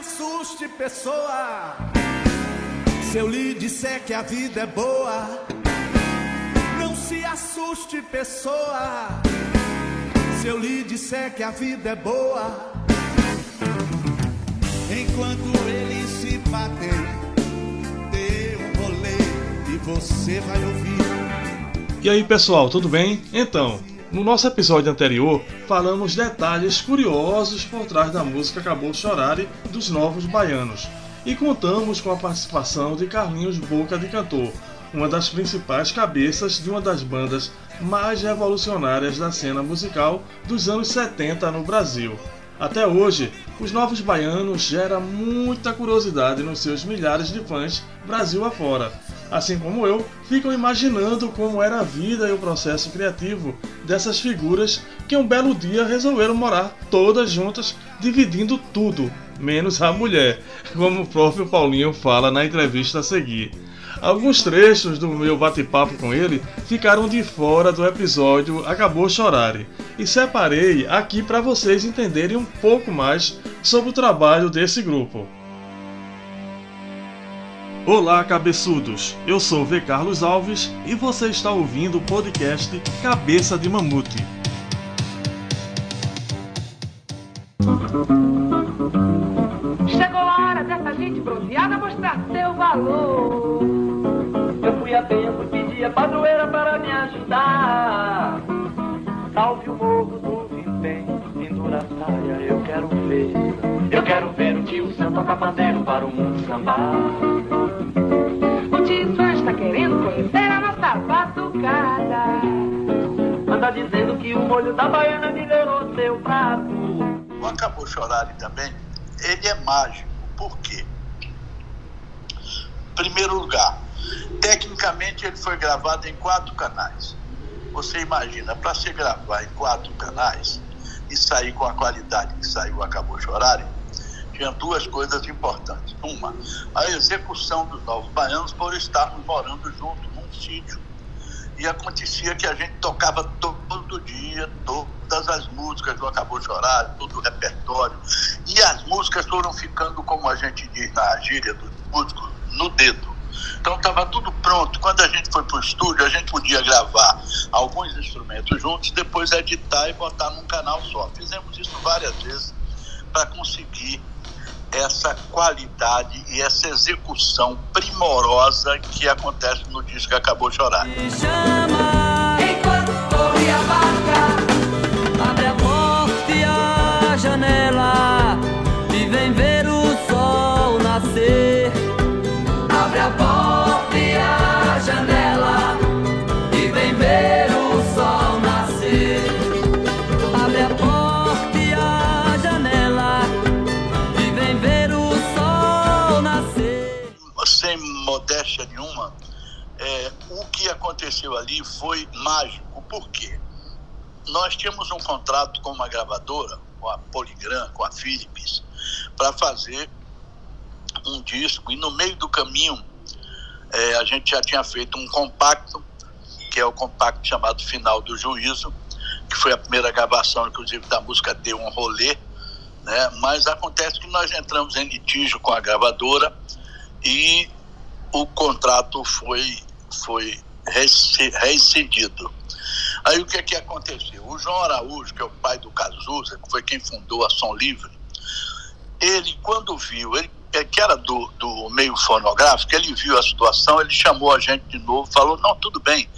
assuste, pessoa. Se eu lhe disser que a vida é boa, não se assuste, pessoa. Se eu lhe disser que a vida é boa, enquanto ele se bater, dê um rolê e você vai ouvir. E aí, pessoal, tudo bem? Então, no nosso episódio anterior, falamos detalhes curiosos por trás da música Acabou Chorare dos Novos Baianos e contamos com a participação de Carlinhos Boca de Cantor, uma das principais cabeças de uma das bandas mais revolucionárias da cena musical dos anos 70 no Brasil. Até hoje, os Novos Baianos geram muita curiosidade nos seus milhares de fãs Brasil afora assim como eu, ficam imaginando como era a vida e o processo criativo dessas figuras que um belo dia resolveram morar todas juntas, dividindo tudo, menos a mulher, como o próprio Paulinho fala na entrevista a seguir. Alguns trechos do meu bate-papo com ele ficaram de fora do episódio Acabou Chorare e separei aqui para vocês entenderem um pouco mais sobre o trabalho desse grupo. Olá, cabeçudos! Eu sou V. Carlos Alves e você está ouvindo o podcast Cabeça de Mamute. Chegou a hora dessa gente bronzeada mostrar seu valor. Eu fui a tempo, pedi a padroeira para me ajudar. Salve o morro do Vintém, pendura a saia, eu quero ver. Eu quero ver o tio Sam tocar para o mundo sambar. Conhecer a nossa batucada. Anda dizendo que o molho da baiana melhorou seu prato. O Acabou Chorare também, ele é mágico. Por quê? Primeiro lugar, tecnicamente ele foi gravado em quatro canais. Você imagina, para se gravar em quatro canais e sair com a qualidade que saiu Acabou Chorare, tinha duas coisas importantes. Uma, a execução dos Novos Baianos por estarmos morando juntos num sítio. E acontecia que a gente tocava todo dia, todas as músicas do Acabou Chorar, todo o repertório. E as músicas foram ficando, como a gente diz na gíria do músico, no dedo. Então estava tudo pronto. Quando a gente foi para o estúdio, a gente podia gravar alguns instrumentos juntos, depois editar e botar num canal só. Fizemos isso várias vezes para conseguir essa qualidade e essa execução primorosa que acontece no disco que acabou de chorar. Aconteceu ali foi mágico. Por quê? Nós tínhamos um contrato com uma gravadora, com a Polygram, com a Philips, para fazer um disco. E no meio do caminho, é, a gente já tinha feito um compacto, que é o compacto chamado Final do Juízo, que foi a primeira gravação, inclusive, da música Deu um Rolê. Né? Mas acontece que nós entramos em litígio com a gravadora e o contrato foi, foi reincidido. Aí o que, que aconteceu? O João Araújo, que é o pai do Cazuza, que foi quem fundou a Som Livre, ele, quando viu, ele que era do, do meio fonográfico, ele viu a situação, ele chamou a gente de novo, falou, não, tudo bem,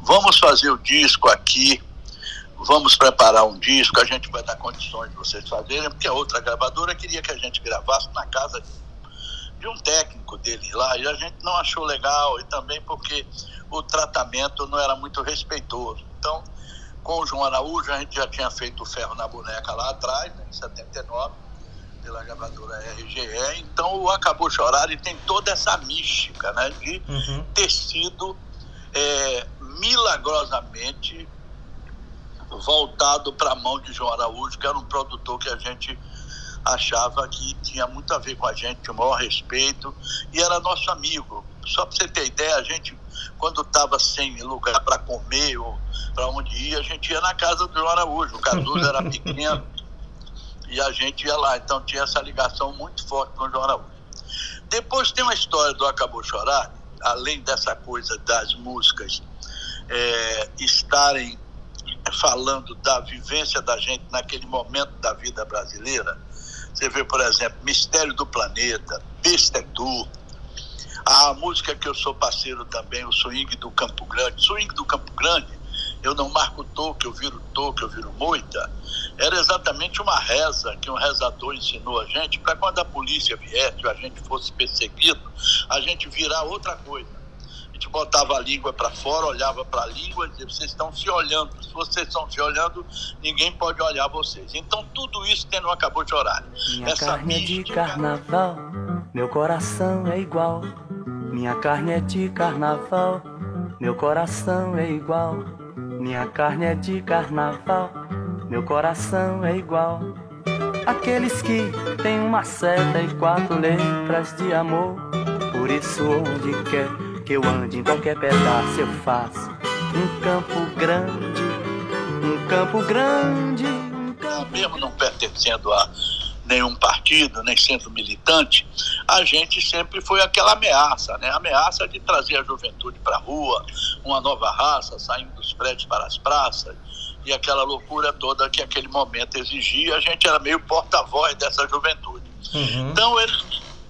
vamos fazer o disco aqui, vamos preparar um disco, a gente vai dar condições de vocês fazerem, porque a outra gravadora queria que a gente gravasse na casa de um técnico dele lá, e a gente não achou legal, e também porque o tratamento não era muito respeitoso. Então, com o João Araújo, a gente já tinha feito o Ferro na Boneca lá atrás, né, em 79, pela gravadora RGE, então o Acabou Chorar e tem toda essa mística né, de uhum. ter sido é, milagrosamente voltado para a mão de João Araújo, que era um produtor que a gente achava que tinha muito a ver com a gente, tinha o maior respeito, e era nosso amigo. Só para você ter ideia, a gente, quando estava sem lugar para comer ou para onde ir, a gente ia na casa do João Araújo. O Cazuza era pequeno, E a gente ia lá, então tinha essa ligação muito forte com o João Araújo. Depois tem uma história do Acabou Chorar, além dessa coisa das músicas é, estarem falando da vivência da gente naquele momento da vida brasileira. Você vê, por exemplo, Mistério do Planeta, Besta é Tu, a música que eu sou parceiro também, o Swing do Campo Grande. Swing do Campo Grande, eu não marco toque, eu viro toque, eu viro moita. Era exatamente uma reza que um rezador ensinou a gente para quando a polícia viesse, a gente fosse perseguido, a gente virar outra coisa gente botava a língua para fora, olhava para a língua e dizia: vocês estão se olhando. Se vocês estão se olhando, ninguém pode olhar vocês. Então, tudo isso tem no Acabou de Orar. Minha Essa carne é de carnaval, meu coração é igual. Minha carne é de carnaval, meu coração é igual. Minha carne é de carnaval, meu coração é igual. Aqueles que têm uma seta e quatro letras de amor, por isso onde quer que eu ande em qualquer pedaço eu faço um campo grande, um campo grande. Um campo Mesmo não pertencendo a nenhum partido, nem sendo militante, a gente sempre foi aquela ameaça, né? A ameaça de trazer a juventude para a rua, uma nova raça saindo dos prédios para as praças e aquela loucura toda que aquele momento exigia. A gente era meio porta-voz dessa juventude. Uhum. Então, eles,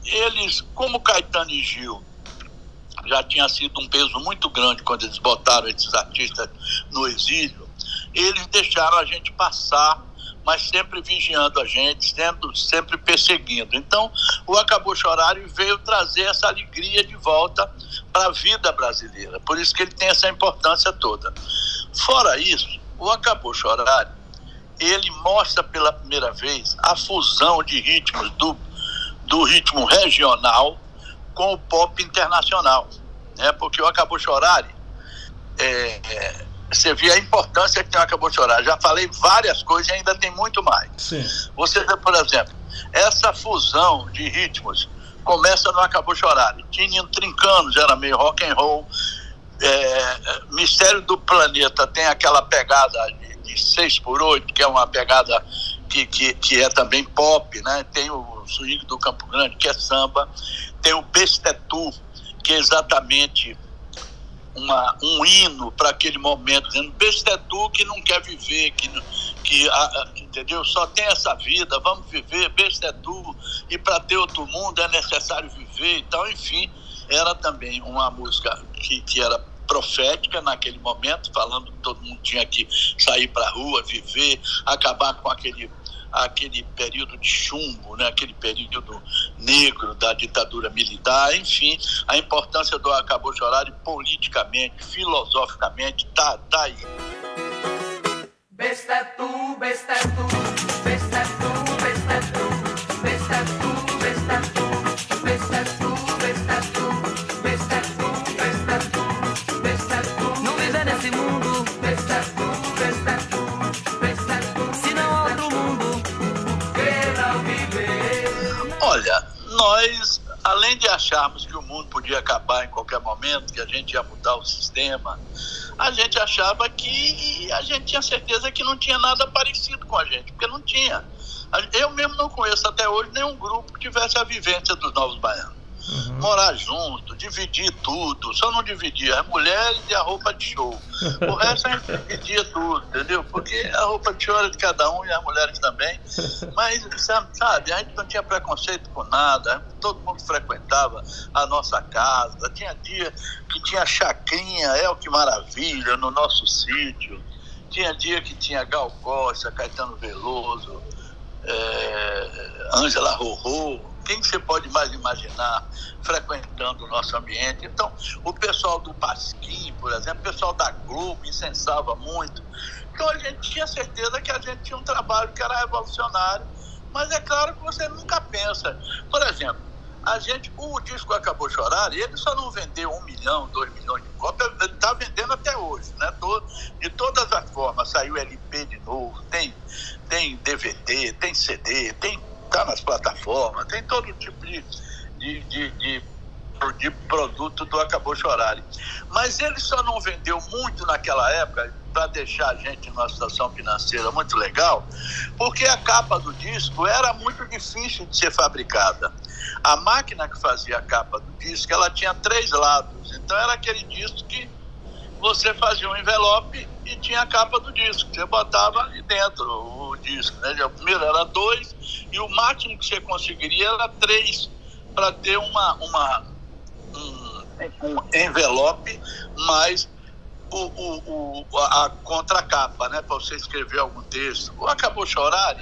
eles, como Caetano e Gil, já tinha sido um peso muito grande quando eles botaram esses artistas no exílio, eles deixaram a gente passar, mas sempre vigiando a gente, sendo, sempre perseguindo. Então, o Acabou Chorar veio trazer essa alegria de volta para a vida brasileira. Por isso que ele tem essa importância toda. Fora isso, o Acabou Chorar, ele mostra pela primeira vez a fusão de ritmos do, do ritmo regional com o pop internacional, né? Porque o Acabou Chorar, é, é, você vê a importância que tem o Acabou Chorar. Já falei várias coisas e ainda tem muito mais. Sim. Você vê, por exemplo, essa fusão de ritmos começa no Acabou Chorar. Tinha Trincanos, era meio rock and roll. É, Mistério do Planeta tem aquela pegada de, de 6 por 8 que é uma pegada que, que, que é também pop, né? Tem o Swing do Campo Grande, que é samba tem o Bestetu, que é exatamente uma, um hino para aquele momento, dizendo Bestetu que não quer viver, que, que a, entendeu? Só tem essa vida, vamos viver, Bestetu, e para ter outro mundo é necessário viver. Então, enfim, era também uma música que, que era profética naquele momento, falando que todo mundo tinha que sair para a rua, viver, acabar com aquele aquele período de chumbo, né, aquele período negro da ditadura militar, enfim, a importância do Acabou Horário politicamente, filosoficamente, tá, tá aí. Besta é tu, besta é tu, besta é tu, gente ia mudar o sistema, a gente achava que a gente tinha certeza que não tinha nada parecido com a gente, porque não tinha. Eu mesmo não conheço até hoje nenhum grupo que tivesse a vivência dos novos baianos. Morar junto, dividir tudo, só não dividia as mulheres e a roupa de show. O resto a gente dividia tudo, entendeu? Porque a roupa de show era de cada um e as mulheres também. Mas, sabe, a gente não tinha preconceito com nada, todo mundo frequentava a nossa casa. Tinha dia que tinha chacrinha, é o que maravilha, no nosso sítio. Tinha dia que tinha Gal Costa, Caetano Veloso, é, Ângela Rorô quem você pode mais imaginar frequentando o nosso ambiente? Então, o pessoal do Pasquim, por exemplo, o pessoal da Globo incensava muito. Então, a gente tinha certeza que a gente tinha um trabalho que era revolucionário, mas é claro que você nunca pensa. Por exemplo, a gente, o disco acabou chorar ele só não vendeu um milhão, dois milhões de cópias, está vendendo até hoje, né? De todas as formas, saiu LP de novo, tem, tem DVD, tem CD, tem está nas plataformas, tem todo tipo de, de, de, de de produto do Acabou Chorare. Mas ele só não vendeu muito naquela época, para deixar a gente numa situação financeira muito legal, porque a capa do disco era muito difícil de ser fabricada. A máquina que fazia a capa do disco, ela tinha três lados. Então era aquele disco que você fazia um envelope e tinha a capa do disco. Você botava ali dentro o disco. Né? O primeiro era dois e o máximo que você conseguiria era três para ter uma, uma, um, um envelope mais o, o, o, a contracapa, né? Para você escrever algum texto. O Acabou Chorar,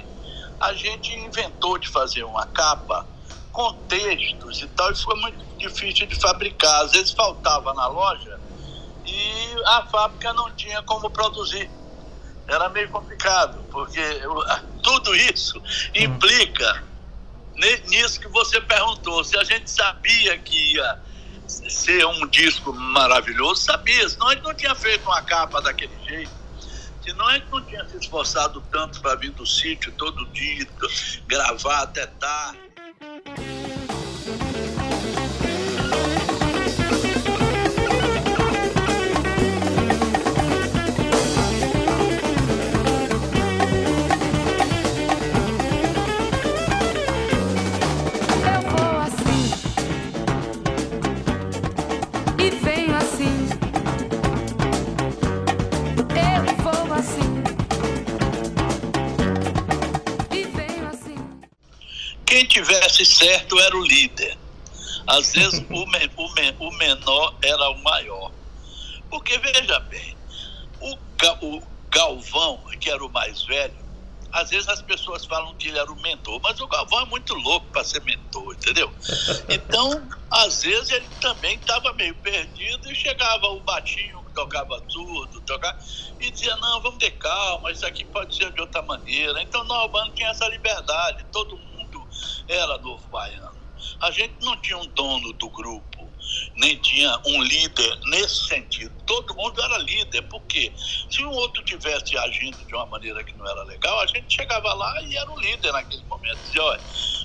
a gente inventou de fazer uma capa com textos e tal, e foi muito difícil de fabricar. Às vezes faltava na loja e a fábrica não tinha como produzir. Era meio complicado, porque tudo isso implica nisso que você perguntou. Se a gente sabia que ia ser um disco maravilhoso, sabia, senão a gente não tinha feito uma capa daquele jeito. Senão a gente não tinha se esforçado tanto para vir do sítio todo dia, gravar até tarde. Tivesse certo era o líder. Às vezes o, me, o, me, o menor era o maior. Porque, veja bem, o, o Galvão, que era o mais velho, às vezes as pessoas falam que ele era o mentor, mas o Galvão é muito louco para ser mentor, entendeu? Então, às vezes ele também estava meio perdido e chegava o batinho que tocava tudo, tocava, e dizia, não, vamos ter calma, isso aqui pode ser de outra maneira. Então, o Albano tinha essa liberdade, todo mundo era Novo Baiano. A gente não tinha um dono do grupo, nem tinha um líder nesse sentido. Todo mundo era líder, porque se um outro tivesse agindo de uma maneira que não era legal, a gente chegava lá e era o líder naquele momento. Dizia, olha,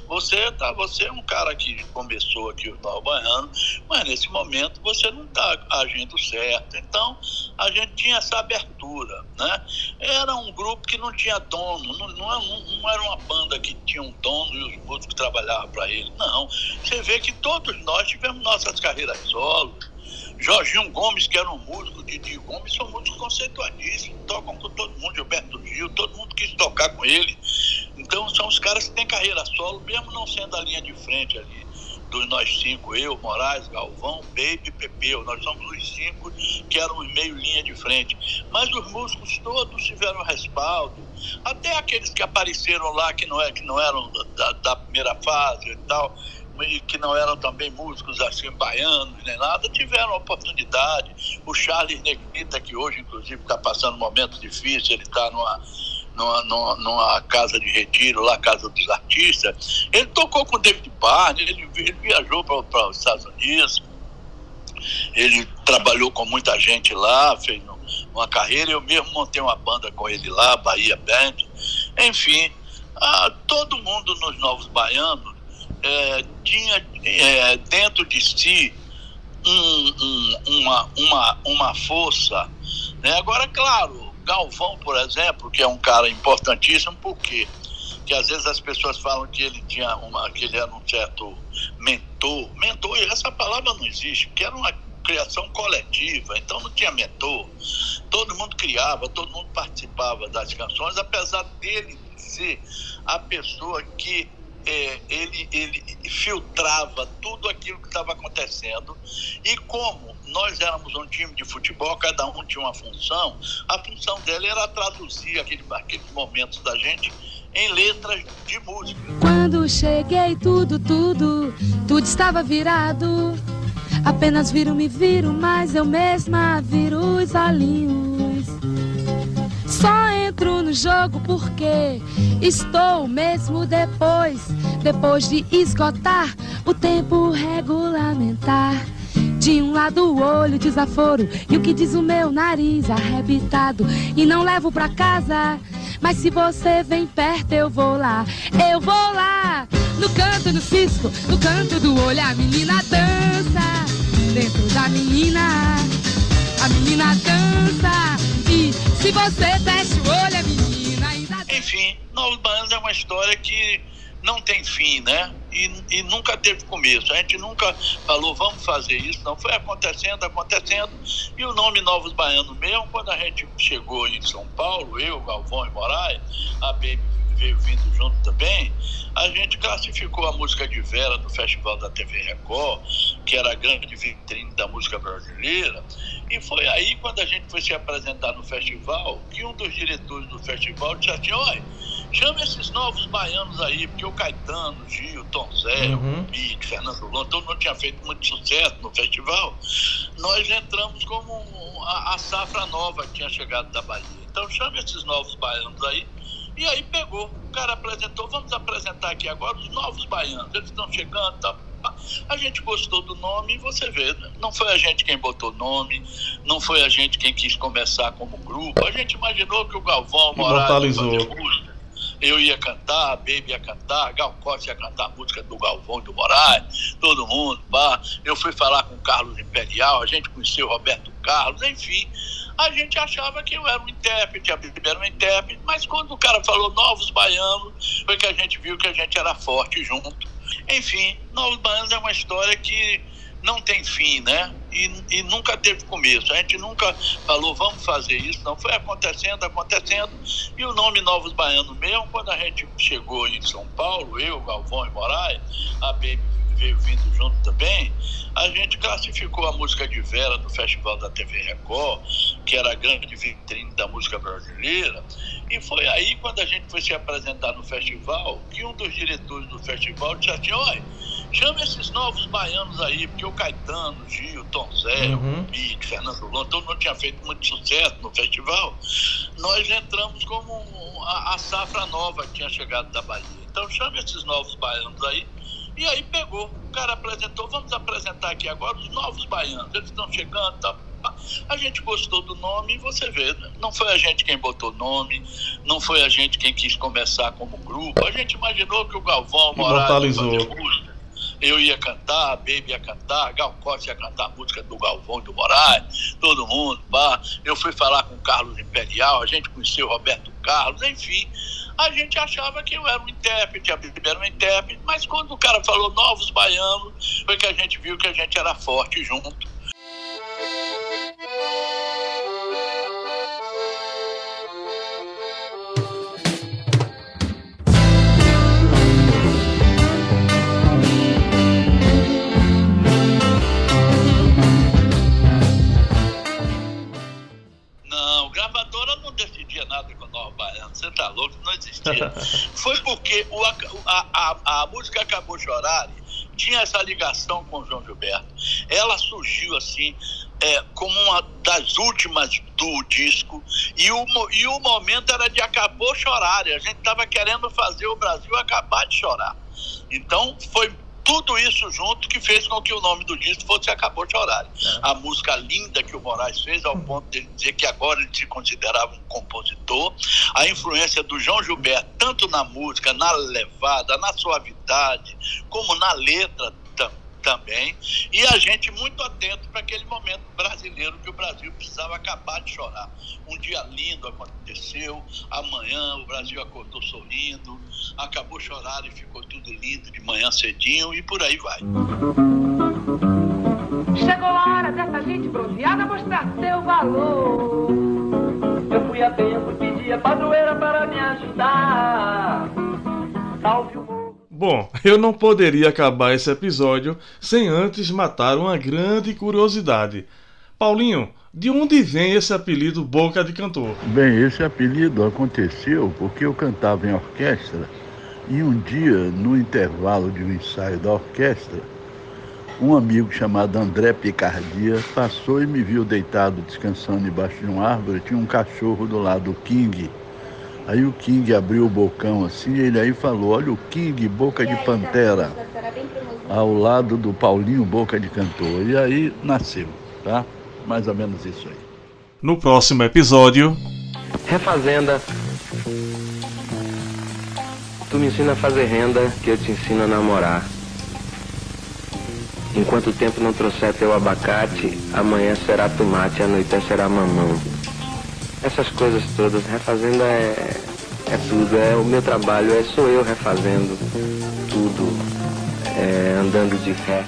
você, tá, você é um cara que começou aqui o Nova Baiano, mas nesse momento você não está agindo certo. Então, a gente tinha essa abertura. Né? Era um grupo que não tinha dono, não, não, é não era uma banda que tinha um dono e os músicos trabalhavam para ele. Não. Você vê que todos nós tivemos nossas carreiras solo. Jorginho Gomes, que era um músico, Didi Gomes, são músicos conceituadíssimos, tocam com todo mundo, Gilberto Gil, todo mundo quis tocar com ele. Então são os caras que têm carreira solo, mesmo não sendo a linha de frente ali dos nós cinco, eu, Moraes, Galvão, Baby Pepeu. Nós somos os cinco que eram meio linha de frente. Mas os músicos todos tiveram respaldo. Até aqueles que apareceram lá que não, é, que não eram da, da primeira fase e tal, e que não eram também músicos assim baianos nem nada, tiveram oportunidade. O Charles Negrita, que hoje inclusive está passando um momento difícil, ele está numa numa, numa, numa, casa de retiro, lá, Casa dos Artistas. Ele tocou com o David Barney, ele, ele viajou para os Estados Unidos, ele trabalhou com muita gente lá, fez uma carreira. Eu mesmo montei uma banda com ele lá, Bahia Band. Enfim, ah, todo mundo nos Novos Baianos é, tinha é, dentro de si um, um, uma, uma, uma força. Né? Agora, claro, Galvão, por exemplo, que é um cara importantíssimo, por quê? Porque às vezes as pessoas falam que ele tinha uma, que ele era um certo mentor. Mentor, essa palavra não existe, porque era uma criação coletiva, então não tinha mentor. Todo mundo criava, todo mundo participava das canções, apesar dele ser a pessoa que é, ele, ele filtrava tudo aquilo que estava acontecendo. E como nós éramos um time de futebol, cada um tinha uma função, a função dele era traduzir aquele, aqueles momentos da gente em letras de música. Quando cheguei, tudo, tudo, tudo estava virado. Apenas viro, me viro, mas eu mesma viro os olhinhos. Entro no jogo porque estou mesmo depois, depois de esgotar o tempo regulamentar. De um lado o olho desaforo e o que diz o meu nariz arrebitado e não levo pra casa. Mas se você vem perto eu vou lá, eu vou lá no canto do cisco, no canto do olho, a menina dança. Dentro da menina, a menina dança. Se você fecha o olho, menina ainda. Enfim, Novos Baianos é uma história que não tem fim, né? E, e, nunca teve começo. A gente nunca falou, vamos fazer isso, não. Foi acontecendo, acontecendo. E o nome Novos Baianos mesmo, quando a gente chegou em São Paulo, eu, Galvão e Moraes, a Baby veio vindo junto também, a gente classificou a música de Vera no Festival da TV Record, que era a grande vitrine da música brasileira, e foi aí, quando a gente foi se apresentar no festival, que um dos diretores do festival disse assim, olha, chama esses novos baianos aí, porque o Caetano, Gil, Tom Zé, Uhum. o Pique, Fernando Lon, todo mundo tinha feito muito sucesso no festival, nós entramos como a, a safra nova que tinha chegado da Bahia. Então chama esses novos baianos aí, e aí pegou, o cara apresentou, vamos apresentar aqui agora os novos baianos, eles estão chegando, tá? A gente gostou do nome e você vê, né? não foi a gente quem botou nome, não foi a gente quem quis começar como grupo. A gente imaginou que o Galvão Moraes música, eu ia cantar, a Baby ia cantar, Gal Costa ia cantar a música do Galvão e do Moraes, todo mundo, pá. Eu fui falar com o Carlos Imperial, a gente conheceu o Roberto Carlos, enfim. A gente achava que eu era um intérprete, a Baby era um intérprete, mas quando o cara falou Novos Baianos, foi que a gente viu que a gente era forte junto. Enfim, Novos Baianos é uma história que não tem fim, né? E, e nunca teve começo. A gente nunca falou, vamos fazer isso, não. Foi acontecendo, acontecendo. E o nome Novos Baianos mesmo, quando a gente chegou em São Paulo, eu, Galvão e Moraes, a Baby veio vindo junto também, a gente classificou a música de Vera no Festival da TV Record, que era a grande vitrine da música brasileira, e foi aí, quando a gente foi se apresentar no festival, que um dos diretores do festival disse assim, olha, chama esses novos baianos aí, porque o Caetano, o Gil, o Tom Zé, Uhum. o Pique, Fernando Lon, todo mundo tinha feito muito sucesso no festival, nós entramos como a, a safra nova que tinha chegado da Bahia. Então chama esses novos baianos aí, e aí pegou, o cara apresentou, vamos apresentar aqui agora os novos baianos, eles estão chegando, tá? A gente gostou do nome e você vê, né? não foi a gente quem botou nome, não foi a gente quem quis começar como grupo. A gente imaginou que o Galvão Moraes música, eu ia cantar, a Baby ia cantar, Gal Costa ia cantar a música do Galvão e do Moraes, todo mundo, pá. Eu fui falar com o Carlos Imperial, a gente conheceu o Roberto Carlos, enfim. A gente achava que eu era um intérprete, a Baby era um intérprete, mas quando o cara falou novos baianos, foi que a gente viu que a gente era forte junto. Música Acabou Chorar tinha essa ligação com o João Gilberto. Ela surgiu assim, é, como uma das últimas do disco, e o, e o momento era de Acabou Chorar. A gente estava querendo fazer o Brasil acabar de chorar. Então foi tudo isso junto que fez com que o nome do disco fosse Acabou de Chorar. A música linda que o Moraes fez, ao ponto de dizer que agora ele se considerava um compositor. A influência do João Gilberto, tanto na música, na levada, na suavidade, como na letra também. E a gente muito atento para aquele momento brasileiro que o Brasil precisava acabar de chorar. Um dia lindo aconteceu, amanhã o Brasil acordou sorrindo, acabou chorar e ficou tudo lindo de manhã cedinho e por aí vai. Chegou a hora dessa gente bronzeada mostrar seu valor. Eu fui a tempo, pedi a padroeira para me ajudar. Salve o. Bom, eu não poderia acabar esse episódio sem antes matar uma grande curiosidade. Paulinho, de onde vem esse apelido Boca de Cantor? Bem, esse apelido aconteceu porque eu cantava em orquestra e um dia, no intervalo de um ensaio da orquestra, um amigo chamado André Picardia passou e me viu deitado descansando embaixo de uma árvore. Tinha um cachorro do lado, o King. Aí o King abriu o bocão assim, ele aí falou: Olha o King, boca de pantera, ao lado do Paulinho, boca de cantor. E aí nasceu, tá? Mais ou menos isso aí. No próximo episódio, Refazenda. Tu me ensina a fazer renda, que eu te ensino a namorar. Enquanto o tempo não trouxer teu abacate, amanhã será tomate, a noite será mamão. Essas coisas todas, refazenda é, é tudo, é o meu trabalho, é sou eu refazendo tudo, é, andando de ré.